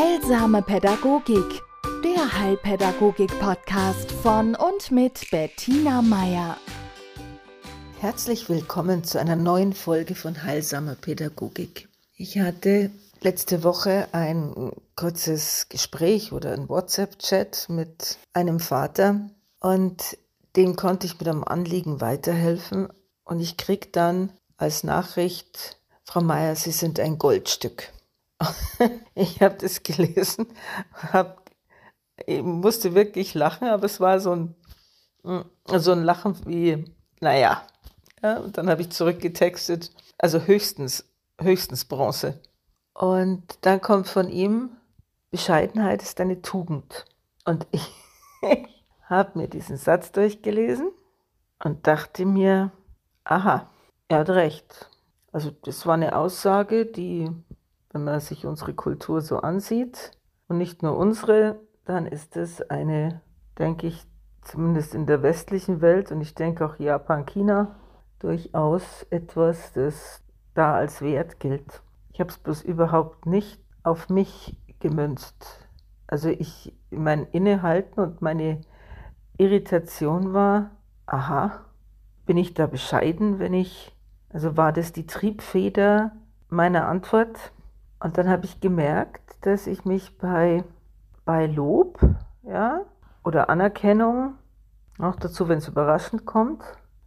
Heilsame Pädagogik, der Heilpädagogik-Podcast von und mit Bettina Meier. Herzlich willkommen zu einer neuen Folge von Heilsamer Pädagogik. Ich hatte letzte Woche ein kurzes Gespräch oder ein WhatsApp-Chat mit einem Vater und dem konnte ich mit einem Anliegen weiterhelfen und ich krieg dann als Nachricht, Frau Meier, Sie sind ein Goldstück. ich habe das gelesen, hab, musste wirklich lachen, aber es war so ein, so ein Lachen wie, naja. Ja, und dann habe ich zurückgetextet, also höchstens, höchstens Bronze. Und dann kommt von ihm, Bescheidenheit ist eine Tugend. Und ich habe mir diesen Satz durchgelesen und dachte mir, aha, er hat recht. Also das war eine Aussage, die, wenn man sich unsere Kultur so ansieht, und nicht nur unsere, dann ist es eine, denke ich, zumindest in der westlichen Welt und ich denke auch Japan, China, durchaus etwas, das da als Wert gilt. Ich habe es bloß überhaupt nicht auf mich gemünzt. Also ich, mein Innehalten und meine Irritation war, aha, bin ich da bescheiden, wenn ich also war das die Triebfeder meiner Antwort. Und dann habe ich gemerkt, dass ich mich bei, bei Lob ja, oder Anerkennung, auch dazu, wenn es überraschend kommt,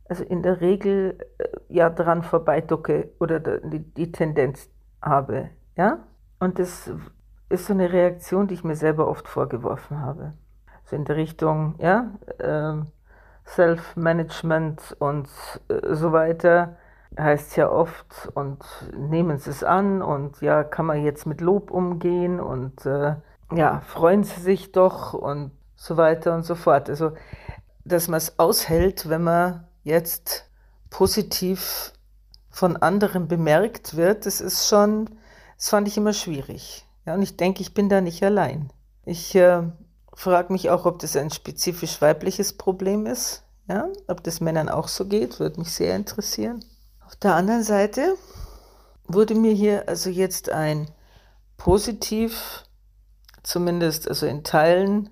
also in der Regel äh, ja dran vorbeiducke oder die, die Tendenz habe. Ja? Und das ist so eine Reaktion, die ich mir selber oft vorgeworfen habe. So in der Richtung, ja, äh, Self-Management und äh, so weiter heißt ja oft und nehmen Sie es an und ja, kann man jetzt mit Lob umgehen und äh, ja, freuen Sie sich doch und so weiter und so fort. Also, dass man es aushält, wenn man jetzt positiv von anderen bemerkt wird, das ist schon, das fand ich immer schwierig. Ja, und ich denke, ich bin da nicht allein. Ich äh, frage mich auch, ob das ein spezifisch weibliches Problem ist. Ja, ob das Männern auch so geht, würde mich sehr interessieren. Auf der anderen Seite wurde mir hier also jetzt ein positiv, zumindest also in Teilen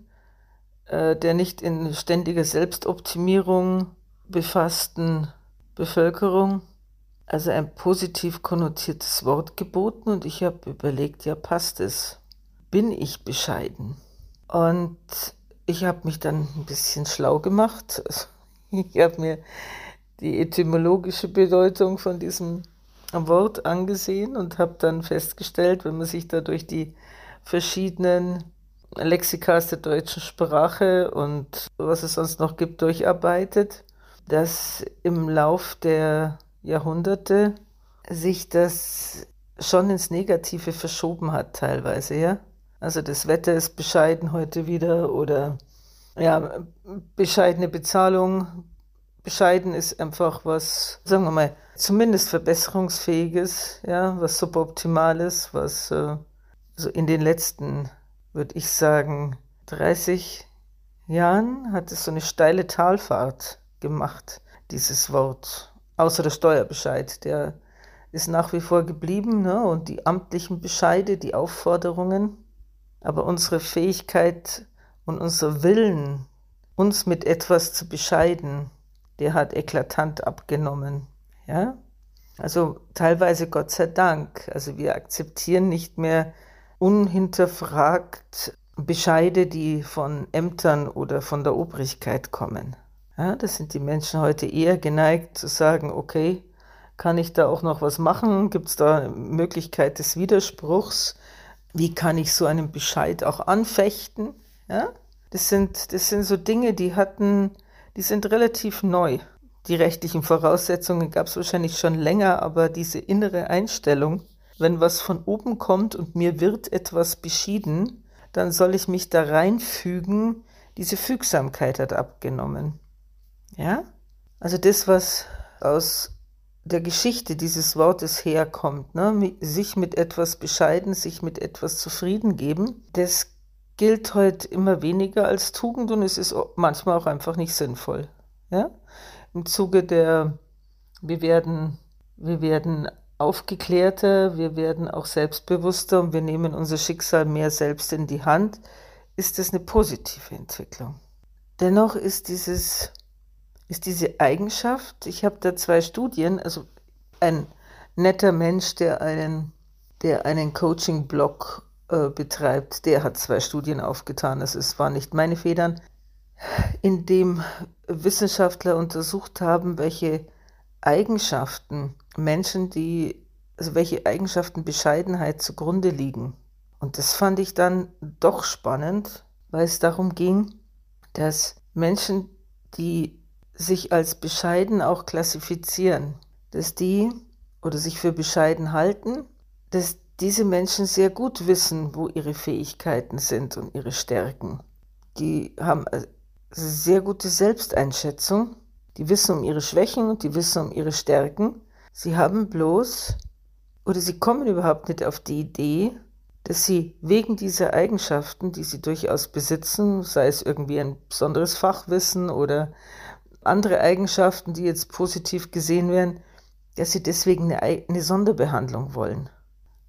äh, der nicht in ständiger Selbstoptimierung befassten Bevölkerung, also ein positiv konnotiertes Wort geboten und ich habe überlegt, ja passt es, bin ich bescheiden? Und ich habe mich dann ein bisschen schlau gemacht. Ich habe mir die etymologische Bedeutung von diesem Wort angesehen und habe dann festgestellt, wenn man sich da durch die verschiedenen Lexikas der deutschen Sprache und was es sonst noch gibt, durcharbeitet, dass im Lauf der Jahrhunderte sich das schon ins Negative verschoben hat teilweise, ja. Also das Wetter ist bescheiden heute wieder oder ja, bescheidene Bezahlung, bescheiden ist einfach was, sagen wir mal, zumindest verbesserungsfähiges, ja, was suboptimales, was äh, so in den letzten, würde ich sagen, 30 Jahren hat es so eine steile Talfahrt gemacht, dieses Wort. Außer der Steuerbescheid, der ist nach wie vor geblieben, ne? und die amtlichen Bescheide, die Aufforderungen. Aber unsere Fähigkeit und unser Willen, uns mit etwas zu bescheiden, der hat eklatant abgenommen. Ja? Also teilweise Gott sei Dank. Also wir akzeptieren nicht mehr unhinterfragt Bescheide, die von Ämtern oder von der Obrigkeit kommen. Ja, das sind die Menschen heute eher geneigt zu sagen, okay, kann ich da auch noch was machen? Gibt es da Möglichkeit des Widerspruchs? Wie kann ich so einen Bescheid auch anfechten? Ja? Das sind, das sind so Dinge, die hatten die sind relativ neu. Die rechtlichen Voraussetzungen gab es wahrscheinlich schon länger, aber diese innere Einstellung, wenn was von oben kommt und mir wird etwas beschieden, dann soll ich mich da reinfügen, diese Fügsamkeit hat abgenommen. Ja? Also das, was aus der Geschichte dieses Wortes herkommt, ne? sich mit etwas bescheiden, sich mit etwas zufrieden geben, das gilt heute immer weniger als Tugend und es ist manchmal auch einfach nicht sinnvoll. Ja? Im Zuge der, wir werden, wir werden aufgeklärter, wir werden auch selbstbewusster und wir nehmen unser Schicksal mehr selbst in die Hand, ist das eine positive Entwicklung. Dennoch ist dieses ist diese Eigenschaft, ich habe da zwei Studien, also ein netter Mensch, der einen, der einen Coaching-Blog äh, betreibt, der hat zwei Studien aufgetan, das ist, war nicht meine Federn, in dem Wissenschaftler untersucht haben, welche Eigenschaften Menschen, die, also welche Eigenschaften Bescheidenheit zugrunde liegen. Und das fand ich dann doch spannend, weil es darum ging, dass Menschen, die sich als bescheiden auch klassifizieren, dass die oder sich für bescheiden halten, dass diese Menschen sehr gut wissen, wo ihre Fähigkeiten sind und ihre Stärken. Die haben sehr gute Selbsteinschätzung, die wissen um ihre Schwächen und die wissen um ihre Stärken. Sie haben bloß oder sie kommen überhaupt nicht auf die Idee, dass sie wegen dieser Eigenschaften, die sie durchaus besitzen, sei es irgendwie ein besonderes Fachwissen oder andere Eigenschaften, die jetzt positiv gesehen werden, dass sie deswegen eine, eine Sonderbehandlung wollen.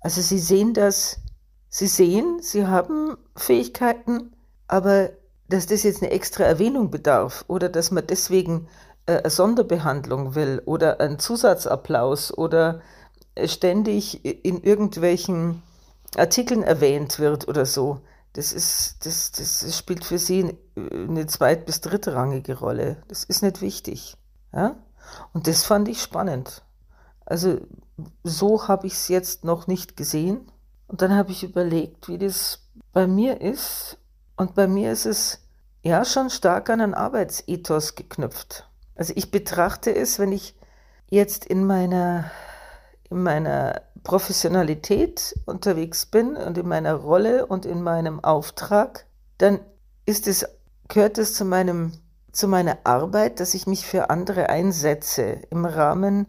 Also sie sehen das, sie sehen, sie haben Fähigkeiten, aber dass das jetzt eine extra Erwähnung bedarf oder dass man deswegen äh, eine Sonderbehandlung will oder einen Zusatzapplaus oder ständig in irgendwelchen Artikeln erwähnt wird oder so, das ist, das, das spielt für sie eine zweit- bis drittrangige Rolle. Das ist nicht wichtig. Ja? Und das fand ich spannend. Also so habe ich es jetzt noch nicht gesehen. Und dann habe ich überlegt, wie das bei mir ist. Und bei mir ist es ja schon stark an einen Arbeitsethos geknüpft. Also ich betrachte es, wenn ich jetzt in meiner, in meiner Professionalität unterwegs bin und in meiner Rolle und in meinem Auftrag, dann ist es, gehört es zu meinem, zu meiner Arbeit, dass ich mich für andere einsetze im Rahmen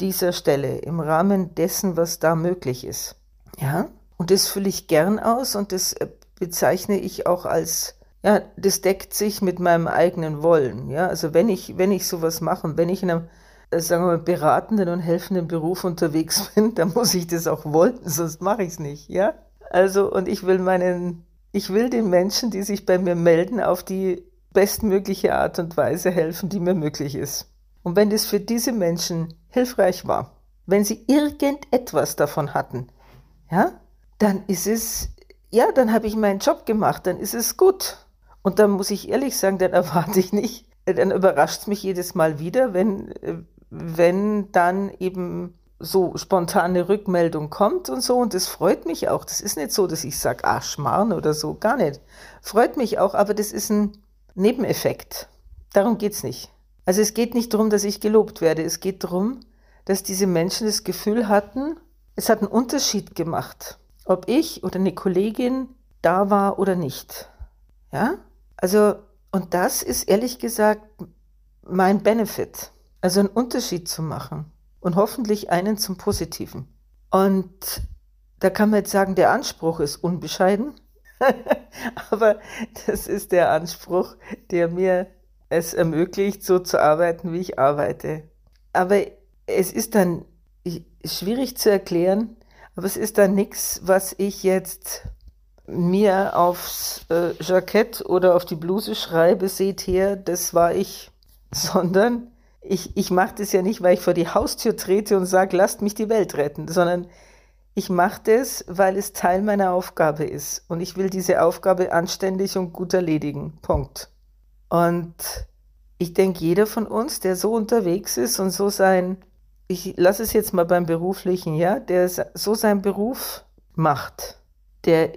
dieser Stelle, im Rahmen dessen, was da möglich ist. Ja? Und das fülle ich gern aus und das äh, bezeichne ich auch als ja, das deckt sich mit meinem eigenen Wollen. Ja, also wenn ich, wenn ich sowas mache, wenn ich in einem äh, sagen wir mal, beratenden und helfenden Beruf unterwegs bin, dann muss ich das auch wollen, sonst mache ich es nicht, ja? Also, und ich will meinen, ich will den Menschen, die sich bei mir melden, auf die bestmögliche Art und Weise helfen, die mir möglich ist. Und wenn das für diese Menschen hilfreich war, wenn sie irgendetwas davon hatten, ja, dann ist es, ja, dann habe ich meinen Job gemacht, dann ist es gut. Und dann muss ich ehrlich sagen, dann erwarte ich nicht, dann überrascht es mich jedes Mal wieder, wenn, wenn dann eben so spontane Rückmeldung kommt und so. Und das freut mich auch. Das ist nicht so, dass ich sage, ah, Schmarrn oder so. Gar nicht. Freut mich auch, aber das ist ein Nebeneffekt. Darum geht es nicht. Also es geht nicht darum, dass ich gelobt werde. Es geht darum, dass diese Menschen das Gefühl hatten, es hat einen Unterschied gemacht, ob ich oder eine Kollegin da war oder nicht. Ja? Also, und das ist ehrlich gesagt mein Benefit. Also einen Unterschied zu machen und hoffentlich einen zum Positiven. Und da kann man jetzt sagen, der Anspruch ist unbescheiden, aber das ist der Anspruch, der mir es ermöglicht, so zu arbeiten, wie ich arbeite. Aber es ist dann schwierig zu erklären, aber es ist dann nichts, was ich jetzt mir aufs äh, Jackett oder auf die Bluse schreibe, seht her, das war ich, sondern ich, ich mache das ja nicht, weil ich vor die Haustür trete und sage, lasst mich die Welt retten, sondern ich mache das, weil es Teil meiner Aufgabe ist. Und ich will diese Aufgabe anständig und gut erledigen. Punkt. Und ich denke, jeder von uns, der so unterwegs ist und so sein, ich lasse es jetzt mal beim beruflichen, ja, der so seinen Beruf macht, der,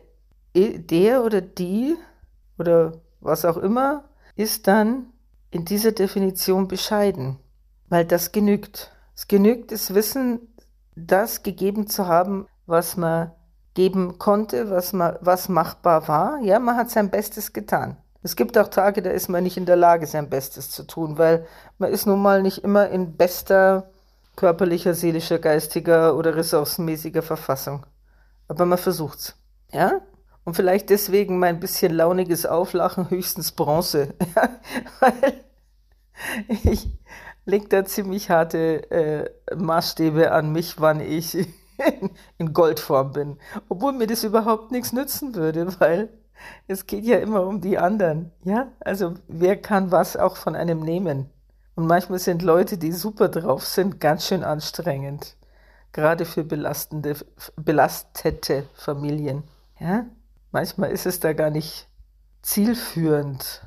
der oder die oder was auch immer, ist dann in dieser Definition bescheiden, weil das genügt. Es genügt das Wissen, das gegeben zu haben, was man geben konnte, was, man, was machbar war. Ja, man hat sein Bestes getan. Es gibt auch Tage, da ist man nicht in der Lage, sein Bestes zu tun, weil man ist nun mal nicht immer in bester körperlicher, seelischer, geistiger oder ressourcenmäßiger Verfassung. Aber man versucht's. Ja? Und vielleicht deswegen mein bisschen launiges Auflachen höchstens Bronze. Ja, weil ich, legt da ziemlich harte äh, Maßstäbe an mich, wann ich in Goldform bin. Obwohl mir das überhaupt nichts nützen würde, weil es geht ja immer um die anderen. Ja, also wer kann was auch von einem nehmen? Und manchmal sind Leute, die super drauf sind, ganz schön anstrengend. Gerade für belastende, belastete Familien. Ja? Manchmal ist es da gar nicht zielführend,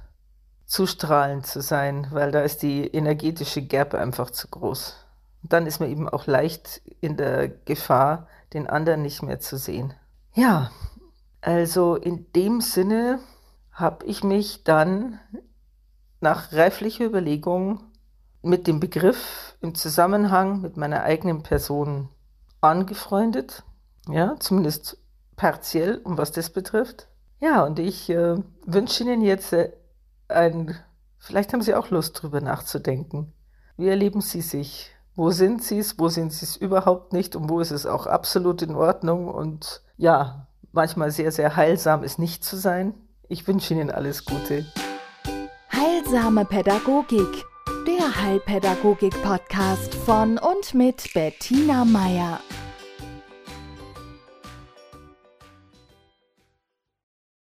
zu strahlend zu sein, weil da ist die energetische Gap einfach zu groß. Und dann ist man eben auch leicht in der Gefahr, den anderen nicht mehr zu sehen. Ja, also in dem Sinne habe ich mich dann nach reiflicher Überlegung mit dem Begriff im Zusammenhang mit meiner eigenen Person angefreundet. Ja, zumindest partiell, um was das betrifft. Ja, und ich äh, wünsche Ihnen jetzt äh, ein, vielleicht haben Sie auch Lust drüber nachzudenken. Wie erleben Sie sich? Wo sind Sie es? Wo sind Sie es überhaupt nicht? Und wo ist es auch absolut in Ordnung? Und ja, manchmal sehr, sehr heilsam, es nicht zu sein. Ich wünsche Ihnen alles Gute. Heilsame Pädagogik, der Heilpädagogik-Podcast von und mit Bettina Meier.